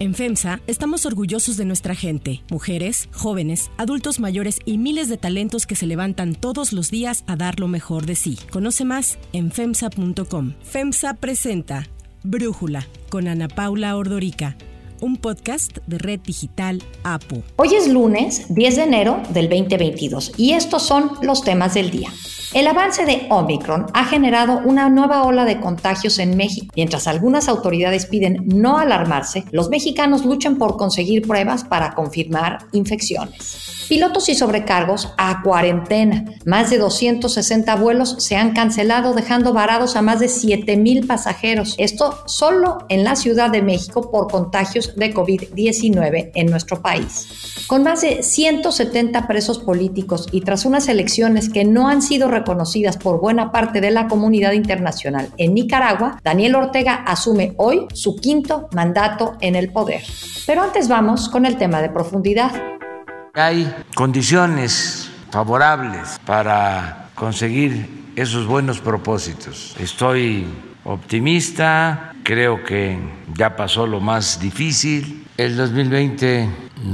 En FEMSA estamos orgullosos de nuestra gente, mujeres, jóvenes, adultos mayores y miles de talentos que se levantan todos los días a dar lo mejor de sí. Conoce más en FEMSA.com. FEMSA presenta Brújula con Ana Paula Ordorica un podcast de Red Digital APU. Hoy es lunes 10 de enero del 2022 y estos son los temas del día. El avance de Omicron ha generado una nueva ola de contagios en México. Mientras algunas autoridades piden no alarmarse, los mexicanos luchan por conseguir pruebas para confirmar infecciones. Pilotos y sobrecargos a cuarentena. Más de 260 vuelos se han cancelado dejando varados a más de 7 mil pasajeros. Esto solo en la Ciudad de México por contagios de COVID-19 en nuestro país. Con más de 170 presos políticos y tras unas elecciones que no han sido reconocidas por buena parte de la comunidad internacional en Nicaragua, Daniel Ortega asume hoy su quinto mandato en el poder. Pero antes vamos con el tema de profundidad. Hay condiciones favorables para conseguir esos buenos propósitos. Estoy optimista, creo que ya pasó lo más difícil. El 2020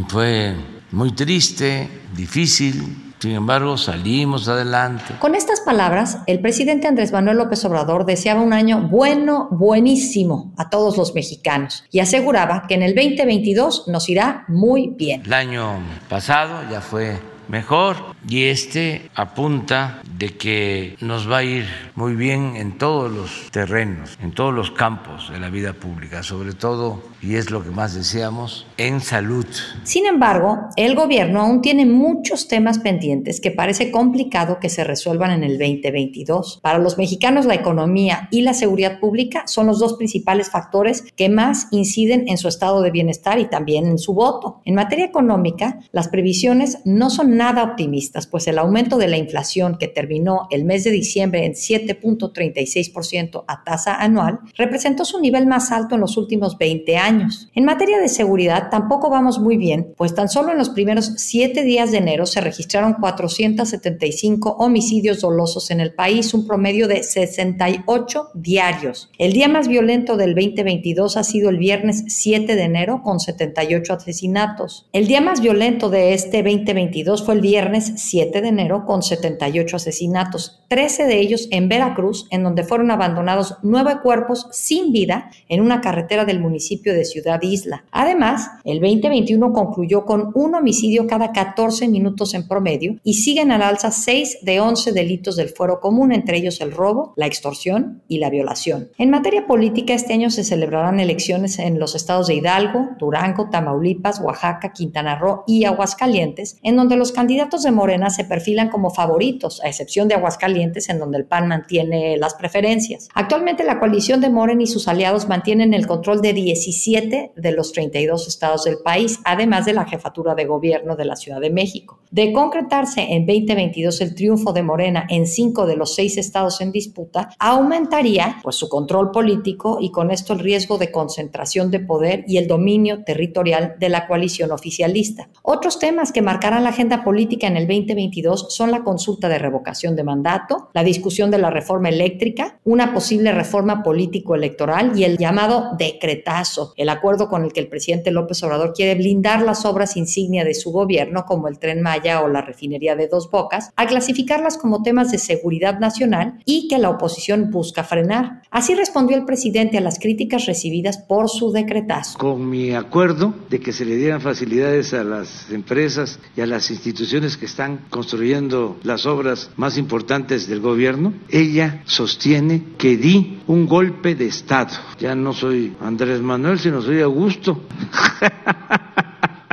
fue muy triste, difícil, sin embargo, salimos adelante. Con estas palabras, el presidente Andrés Manuel López Obrador deseaba un año bueno, buenísimo a todos los mexicanos y aseguraba que en el 2022 nos irá muy bien. El año pasado ya fue mejor y este apunta de que nos va a ir muy bien en todos los terrenos, en todos los campos de la vida pública, sobre todo, y es lo que más deseamos, en salud. Sin embargo, el gobierno aún tiene muchos temas pendientes que parece complicado que se resuelvan en el 2022. Para los mexicanos, la economía y la seguridad pública son los dos principales factores que más inciden en su estado de bienestar y también en su voto. En materia económica, las previsiones no son nada optimistas, pues el aumento de la inflación que terminó el mes de diciembre en 7.36% a tasa anual representó su nivel más alto en los últimos 20 años. En materia de seguridad tampoco vamos muy bien, pues tan solo en los primeros 7 días de enero se registraron 475 homicidios dolosos en el país, un promedio de 68 diarios. El día más violento del 2022 ha sido el viernes 7 de enero con 78 asesinatos. El día más violento de este 2022 fue el viernes 7 de enero con 78 asesinatos, 13 de ellos en Veracruz, en donde fueron abandonados nueve cuerpos sin vida en una carretera del municipio de Ciudad Isla. Además, el 2021 concluyó con un homicidio cada 14 minutos en promedio y siguen al alza 6 de 11 delitos del fuero común, entre ellos el robo, la extorsión y la violación. En materia política, este año se celebrarán elecciones en los estados de Hidalgo, Durango, Tamaulipas, Oaxaca, Quintana Roo y Aguascalientes, en donde los candidatos de Morena se perfilan como favoritos, a excepción de Aguascalientes, en donde el PAN mantiene las preferencias. Actualmente la coalición de Morena y sus aliados mantienen el control de 17 de los 32 estados del país, además de la jefatura de gobierno de la Ciudad de México. De concretarse en 2022 el triunfo de Morena en cinco de los seis estados en disputa, aumentaría pues, su control político y con esto el riesgo de concentración de poder y el dominio territorial de la coalición oficialista. Otros temas que marcarán la agenda política en el 2022 son la consulta de revocación de mandato, la discusión de la reforma eléctrica, una posible reforma político-electoral y el llamado decretazo, el acuerdo con el que el presidente López Obrador quiere blindar las obras insignia de su gobierno, como el tren Maya o la refinería de Dos Bocas, a clasificarlas como temas de seguridad nacional y que la oposición busca frenar. Así respondió el presidente a las críticas recibidas por su decretazo. Con mi acuerdo de que se le dieran facilidades a las empresas y a las instituciones instituciones que están construyendo las obras más importantes del gobierno, ella sostiene que di un golpe de Estado. Ya no soy Andrés Manuel, sino soy Augusto.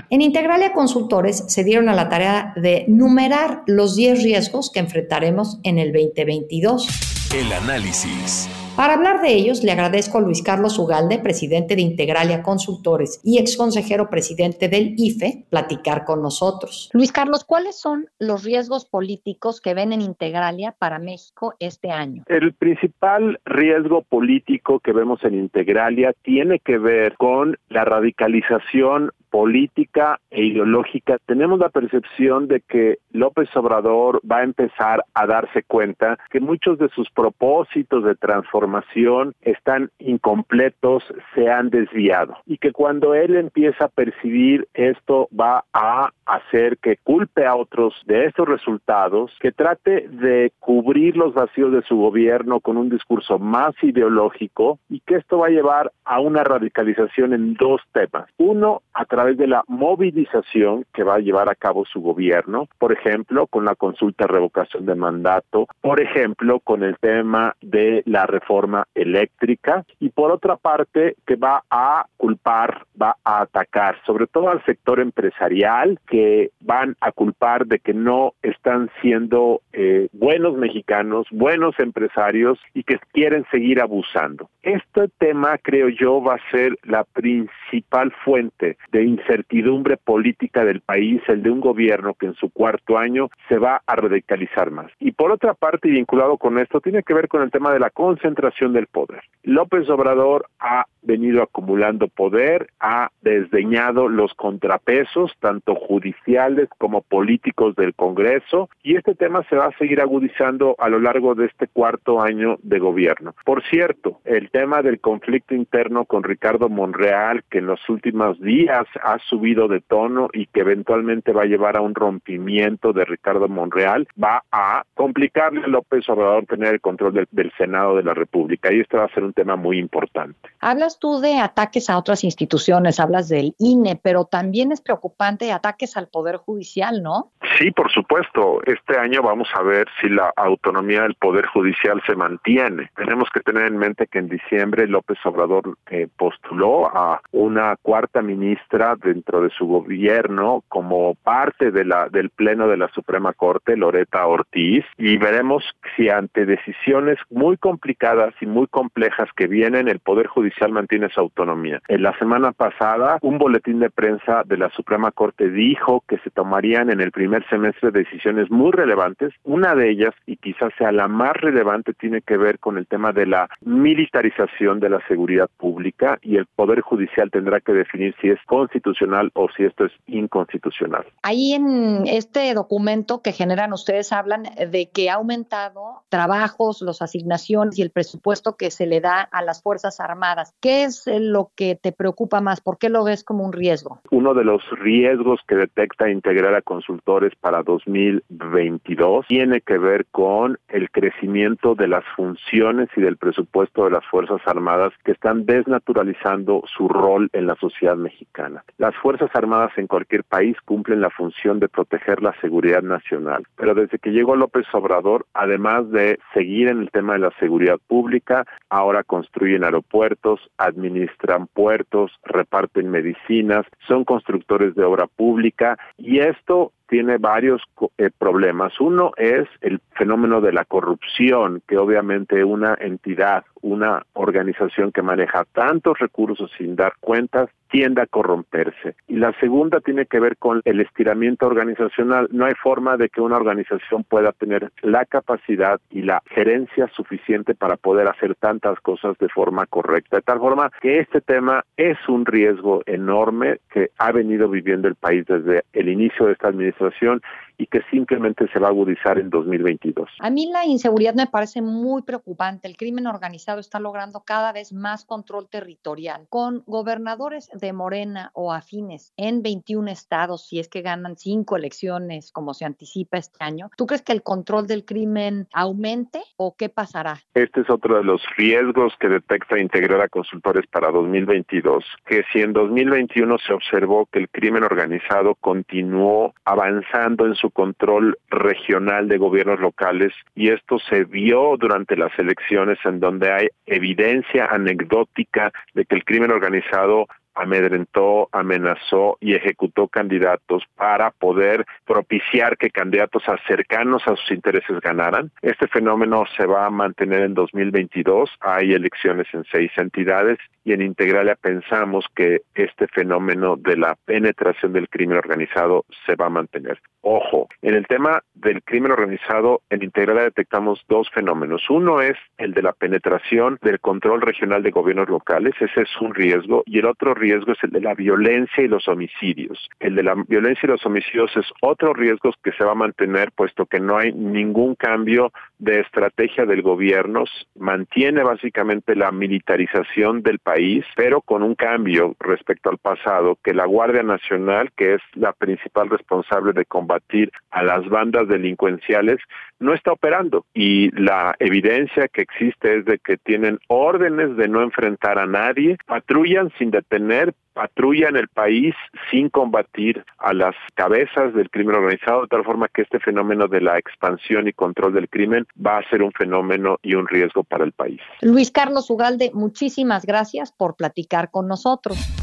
En Integralia Consultores se dieron a la tarea de numerar los 10 riesgos que enfrentaremos en el 2022. El análisis. Para hablar de ellos, le agradezco a Luis Carlos Ugalde, presidente de Integralia Consultores y ex consejero presidente del IFE, platicar con nosotros. Luis Carlos, ¿cuáles son los riesgos políticos que ven en Integralia para México este año? El principal riesgo político que vemos en Integralia tiene que ver con la radicalización política e ideológica, tenemos la percepción de que López Obrador va a empezar a darse cuenta que muchos de sus propósitos de transformación están incompletos, se han desviado y que cuando él empieza a percibir esto va a hacer que culpe a otros de estos resultados, que trate de cubrir los vacíos de su gobierno con un discurso más ideológico y que esto va a llevar a una radicalización en dos temas. Uno, a través de la movilización que va a llevar a cabo su gobierno, por ejemplo, con la consulta revocación de mandato, por ejemplo, con el tema de la reforma eléctrica y por otra parte que va a culpar, va a atacar sobre todo al sector empresarial que van a culpar de que no están siendo eh, buenos mexicanos, buenos empresarios y que quieren seguir abusando. Este tema, creo yo, va a ser la principal fuente de incertidumbre política del país, el de un gobierno que en su cuarto año se va a radicalizar más. Y por otra parte, vinculado con esto, tiene que ver con el tema de la concentración del poder. López Obrador ha venido acumulando poder, ha desdeñado los contrapesos, tanto judiciales como políticos del Congreso, y este tema se va a seguir agudizando a lo largo de este cuarto año de gobierno. Por cierto, el tema del conflicto interno con Ricardo Monreal, que en los últimos días ha subido de tono y que eventualmente va a llevar a un rompimiento de Ricardo Monreal, va a complicarle a López Obrador tener el control del, del Senado de la República, y este va a ser un tema muy importante. Hablas tú de ataques a otras instituciones, hablas del INE, pero también es preocupante ataques al Poder Judicial, ¿no? Sí, por supuesto. Este año vamos a ver si la autonomía del Poder Judicial se mantiene. Tenemos que tener en mente que en diciembre López Obrador eh, postuló a una cuarta ministra dentro de su gobierno como parte de la del pleno de la Suprema Corte, Loreta Ortiz, y veremos si ante decisiones muy complicadas y muy complejas que vienen, el Poder Judicial mantiene su autonomía. En la semana pasada, un boletín de prensa de la Suprema Corte dijo que se tomarían en el primer semestre decisiones muy relevantes. Una de ellas, y quizás sea la más relevante, tiene que ver con el tema de la militarización de la seguridad pública y el Poder Judicial tendrá que definir si es constitucional o si esto es inconstitucional. Ahí en este documento que generan ustedes hablan de que ha aumentado trabajos, las asignaciones y el presupuesto que se le da a las Fuerzas Armadas. ¿Qué es lo que te preocupa más? ¿Por qué lo ves como un riesgo? Uno de los riesgos que detecta integrar a consultores para 2022 tiene que ver con el crecimiento de las funciones y del presupuesto de las Fuerzas Armadas que están desnaturalizando su rol en la sociedad mexicana. Las Fuerzas Armadas en cualquier país cumplen la función de proteger la seguridad nacional, pero desde que llegó López Obrador, además de seguir en el tema de la seguridad pública, ahora construyen aeropuertos, administran puertos, reparten medicinas, son constructores de obra pública y esto tiene varios eh, problemas. Uno es el fenómeno de la corrupción, que obviamente una entidad, una organización que maneja tantos recursos sin dar cuentas, tiende a corromperse. Y la segunda tiene que ver con el estiramiento organizacional. No hay forma de que una organización pueda tener la capacidad y la gerencia suficiente para poder hacer tantas cosas de forma correcta. De tal forma que este tema es un riesgo enorme que ha venido viviendo el país desde el inicio de esta administración situación y que simplemente se va a agudizar en 2022. A mí la inseguridad me parece muy preocupante. El crimen organizado está logrando cada vez más control territorial. Con gobernadores de Morena o afines en 21 estados, si es que ganan cinco elecciones como se anticipa este año, ¿tú crees que el control del crimen aumente o qué pasará? Este es otro de los riesgos que detecta integrar a consultores para 2022, que si en 2021 se observó que el crimen organizado continuó avanzando en su control regional de gobiernos locales y esto se vio durante las elecciones en donde hay evidencia anecdótica de que el crimen organizado amedrentó, amenazó y ejecutó candidatos para poder propiciar que candidatos cercanos a sus intereses ganaran. Este fenómeno se va a mantener en 2022. Hay elecciones en seis entidades y en Integralia pensamos que este fenómeno de la penetración del crimen organizado se va a mantener. Ojo, en el tema del crimen organizado, en Integralia detectamos dos fenómenos. Uno es el de la penetración del control regional de gobiernos locales, ese es un riesgo, y el otro riesgo es el de la violencia y los homicidios. El de la violencia y los homicidios es otro riesgo que se va a mantener puesto que no hay ningún cambio de estrategia del gobierno, mantiene básicamente la militarización del país, pero con un cambio respecto al pasado, que la Guardia Nacional, que es la principal responsable de combatir a las bandas delincuenciales, no está operando. Y la evidencia que existe es de que tienen órdenes de no enfrentar a nadie, patrullan sin detener, patrullan el país sin combatir a las cabezas del crimen organizado, de tal forma que este fenómeno de la expansión y control del crimen va a ser un fenómeno y un riesgo para el país. Luis Carlos Ugalde, muchísimas gracias por platicar con nosotros.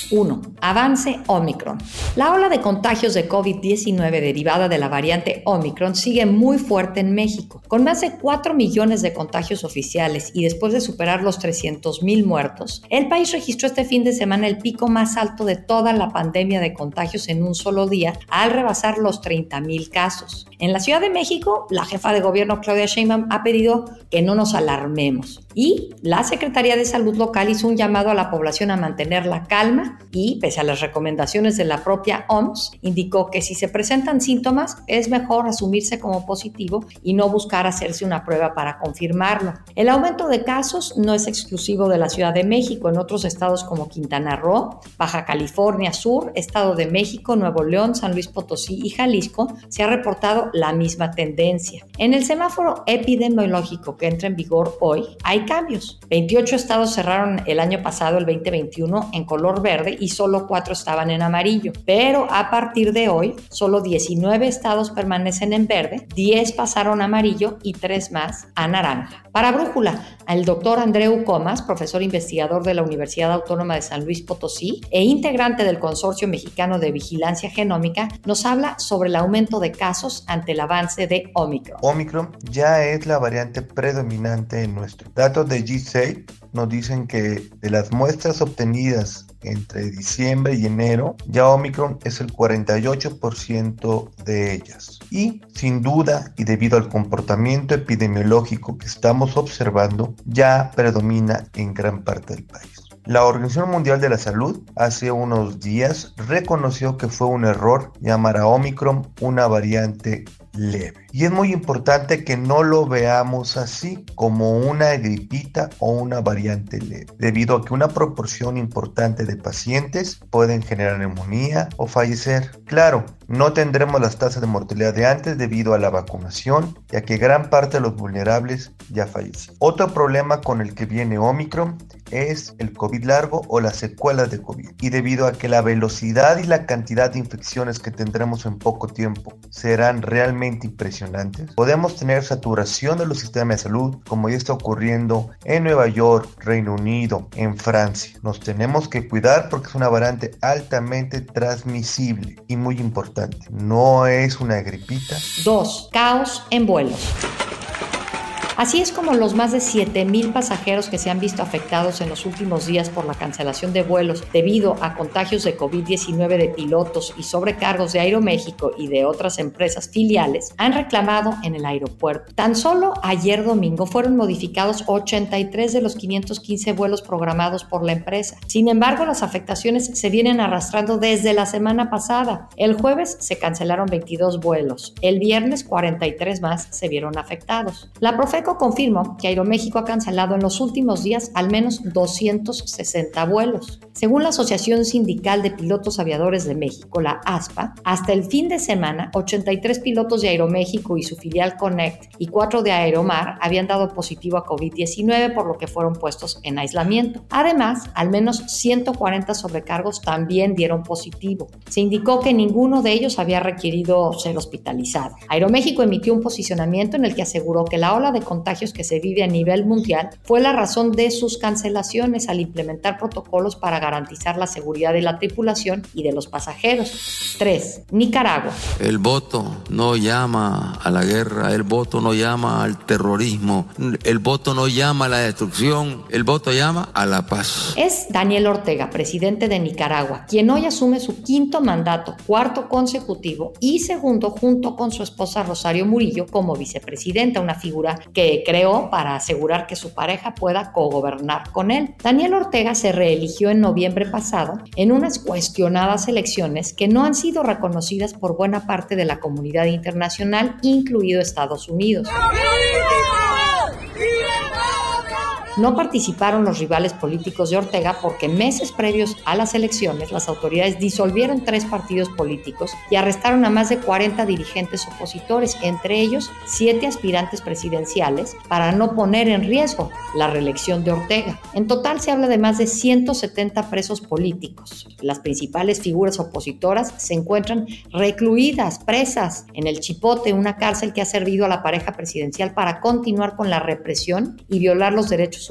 1. Avance Omicron. La ola de contagios de COVID-19 derivada de la variante Omicron sigue muy fuerte en México. Con más de 4 millones de contagios oficiales y después de superar los 300 mil muertos, el país registró este fin de semana el pico más alto de toda la pandemia de contagios en un solo día, al rebasar los 30 mil casos. En la Ciudad de México, la jefa de gobierno Claudia Sheinbaum ha pedido que no nos alarmemos y la Secretaría de Salud Local hizo un llamado a la población a mantener la calma y, pese a las recomendaciones de la propia OMS, indicó que si se presentan síntomas es mejor asumirse como positivo y no buscar hacerse una prueba para confirmarlo. El aumento de casos no es exclusivo de la Ciudad de México. En otros estados como Quintana Roo, Baja California Sur, Estado de México, Nuevo León, San Luis Potosí y Jalisco se ha reportado la misma tendencia. En el semáforo epidemiológico que entra en vigor hoy hay cambios. 28 estados cerraron el año pasado, el 2021, en color verde y solo cuatro estaban en amarillo. Pero a partir de hoy, solo 19 estados permanecen en verde, 10 pasaron a amarillo y 3 más a naranja. Para Brújula, el doctor Andreu Comas, profesor investigador de la Universidad Autónoma de San Luis Potosí e integrante del Consorcio Mexicano de Vigilancia Genómica, nos habla sobre el aumento de casos ante el avance de Omicron. Omicron ya es la variante predominante en nuestro. Datos de G6 nos dicen que de las muestras obtenidas entre diciembre y enero, ya Omicron es el 48% de ellas. Y sin duda, y debido al comportamiento epidemiológico que estamos observando, ya predomina en gran parte del país. La Organización Mundial de la Salud hace unos días reconoció que fue un error llamar a Omicron una variante leve. Y es muy importante que no lo veamos así como una gripita o una variante leve, debido a que una proporción importante de pacientes pueden generar neumonía o fallecer. Claro, no tendremos las tasas de mortalidad de antes debido a la vacunación, ya que gran parte de los vulnerables ya fallecen. Otro problema con el que viene Omicron es el COVID largo o las secuelas de COVID. Y debido a que la velocidad y la cantidad de infecciones que tendremos en poco tiempo serán realmente impresionantes, podemos tener saturación de los sistemas de salud como ya está ocurriendo en Nueva York, Reino Unido, en Francia. Nos tenemos que cuidar porque es una variante altamente transmisible y muy importante. No es una gripita. 2. Caos en vuelos. Así es como los más de 7.000 pasajeros que se han visto afectados en los últimos días por la cancelación de vuelos debido a contagios de COVID-19 de pilotos y sobrecargos de Aeroméxico y de otras empresas filiales han reclamado en el aeropuerto. Tan solo ayer domingo fueron modificados 83 de los 515 vuelos programados por la empresa. Sin embargo, las afectaciones se vienen arrastrando desde la semana pasada. El jueves se cancelaron 22 vuelos. El viernes 43 más se vieron afectados. La Profeco confirmó que Aeroméxico ha cancelado en los últimos días al menos 260 vuelos. Según la Asociación Sindical de Pilotos Aviadores de México, la ASPA, hasta el fin de semana, 83 pilotos de Aeroméxico y su filial Connect y 4 de Aeromar habían dado positivo a COVID-19, por lo que fueron puestos en aislamiento. Además, al menos 140 sobrecargos también dieron positivo. Se indicó que ninguno de ellos había requerido ser hospitalizado. Aeroméxico emitió un posicionamiento en el que aseguró que la ola de contagios que se vive a nivel mundial fue la razón de sus cancelaciones al implementar protocolos para garantizar la seguridad de la tripulación y de los pasajeros. 3. Nicaragua. El voto no llama a la guerra, el voto no llama al terrorismo, el voto no llama a la destrucción, el voto llama a la paz. Es Daniel Ortega, presidente de Nicaragua, quien hoy asume su quinto mandato, cuarto consecutivo y segundo junto con su esposa Rosario Murillo como vicepresidenta, una figura que creó para asegurar que su pareja pueda cogobernar con él. Daniel Ortega se reeligió en noviembre pasado en unas cuestionadas elecciones que no han sido reconocidas por buena parte de la comunidad internacional, incluido Estados Unidos. Participaron los rivales políticos de Ortega porque meses previos a las elecciones las autoridades disolvieron tres partidos políticos y arrestaron a más de 40 dirigentes opositores, entre ellos siete aspirantes presidenciales, para no poner en riesgo la reelección de Ortega. En total se habla de más de 170 presos políticos. Las principales figuras opositoras se encuentran recluidas, presas, en el Chipote, una cárcel que ha servido a la pareja presidencial para continuar con la represión y violar los derechos